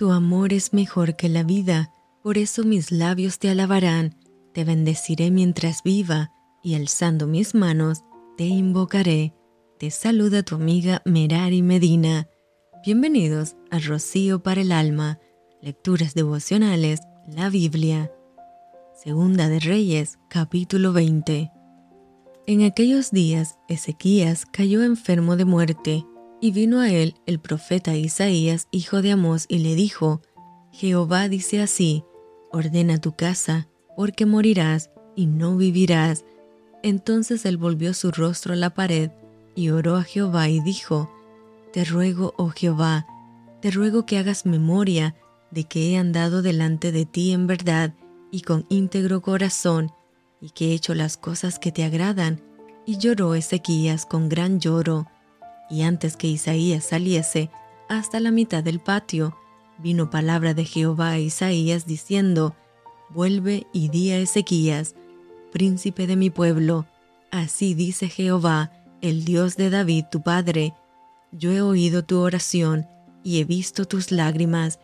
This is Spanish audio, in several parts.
Tu amor es mejor que la vida, por eso mis labios te alabarán, te bendeciré mientras viva, y alzando mis manos, te invocaré. Te saluda tu amiga Merari Medina. Bienvenidos a Rocío para el Alma, Lecturas Devocionales, la Biblia. Segunda de Reyes, capítulo 20. En aquellos días Ezequías cayó enfermo de muerte, y vino a él el profeta Isaías, hijo de Amós, y le dijo, Jehová dice así, ordena tu casa, porque morirás y no vivirás. Entonces él volvió su rostro a la pared y oró a Jehová y dijo, Te ruego, oh Jehová, te ruego que hagas memoria de que he andado delante de ti en verdad y con íntegro corazón, y que he hecho las cosas que te agradan. Y lloró Ezequías con gran lloro y antes que Isaías saliese hasta la mitad del patio, vino palabra de Jehová a Isaías diciendo, Vuelve y di a Ezequías, príncipe de mi pueblo, así dice Jehová, el Dios de David tu padre, yo he oído tu oración y he visto tus lágrimas,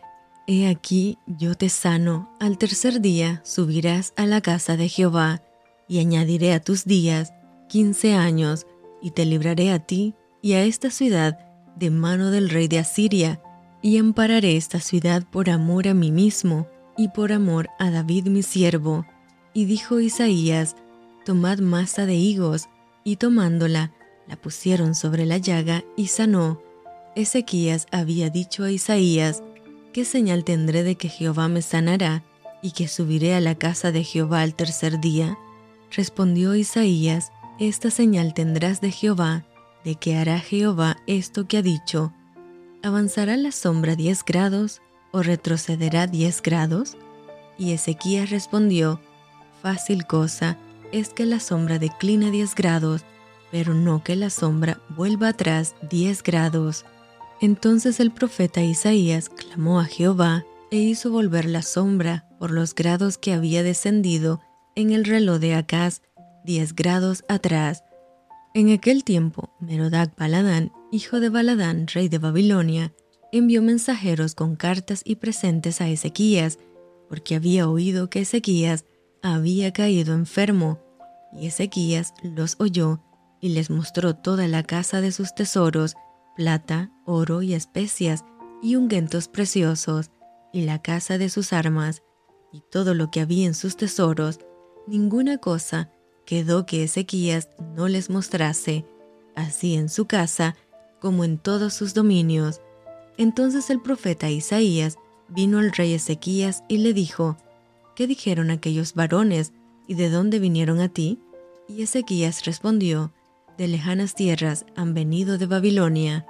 he aquí yo te sano, al tercer día subirás a la casa de Jehová, y añadiré a tus días quince años, y te libraré a ti y a esta ciudad de mano del rey de Asiria, y ampararé esta ciudad por amor a mí mismo y por amor a David mi siervo. Y dijo Isaías, Tomad masa de higos, y tomándola, la pusieron sobre la llaga y sanó. Ezequías había dicho a Isaías, ¿qué señal tendré de que Jehová me sanará y que subiré a la casa de Jehová al tercer día? Respondió Isaías, esta señal tendrás de Jehová, de que hará Jehová esto que ha dicho. ¿Avanzará la sombra diez grados o retrocederá diez grados? Y Ezequías respondió, Fácil cosa es que la sombra declina diez grados, pero no que la sombra vuelva atrás diez grados. Entonces el profeta Isaías clamó a Jehová e hizo volver la sombra por los grados que había descendido en el reloj de Acaz diez grados atrás, en aquel tiempo, Merodac Baladán, hijo de Baladán, rey de Babilonia, envió mensajeros con cartas y presentes a Ezequías, porque había oído que Ezequías había caído enfermo, y Ezequías los oyó y les mostró toda la casa de sus tesoros, plata, oro y especias, y ungüentos preciosos, y la casa de sus armas, y todo lo que había en sus tesoros, ninguna cosa quedó que Ezequías no les mostrase, así en su casa como en todos sus dominios. Entonces el profeta Isaías vino al rey Ezequías y le dijo, ¿qué dijeron aquellos varones y de dónde vinieron a ti? Y Ezequías respondió, de lejanas tierras han venido de Babilonia.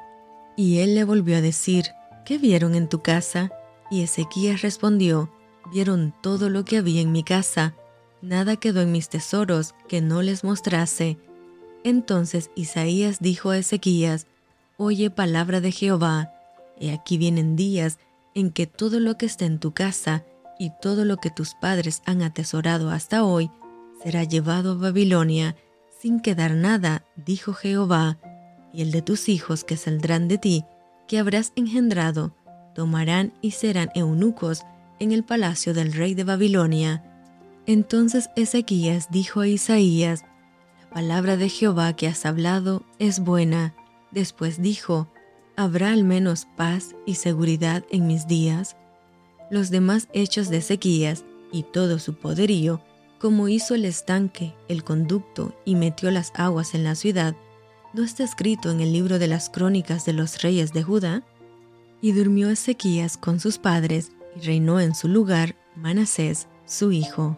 Y él le volvió a decir, ¿qué vieron en tu casa? Y Ezequías respondió, vieron todo lo que había en mi casa, nada quedó en mis tesoros que no les mostrase. Entonces Isaías dijo a Ezequías, Oye palabra de Jehová, he aquí vienen días en que todo lo que está en tu casa y todo lo que tus padres han atesorado hasta hoy será llevado a Babilonia sin quedar nada, dijo Jehová, y el de tus hijos que saldrán de ti, que habrás engendrado, tomarán y serán eunucos en el palacio del rey de Babilonia entonces Ezequías dijo a Isaías, La palabra de Jehová que has hablado es buena. Después dijo, ¿habrá al menos paz y seguridad en mis días? Los demás hechos de Ezequías y todo su poderío, como hizo el estanque, el conducto y metió las aguas en la ciudad, ¿no está escrito en el libro de las crónicas de los reyes de Judá? Y durmió Ezequías con sus padres y reinó en su lugar Manasés, su hijo.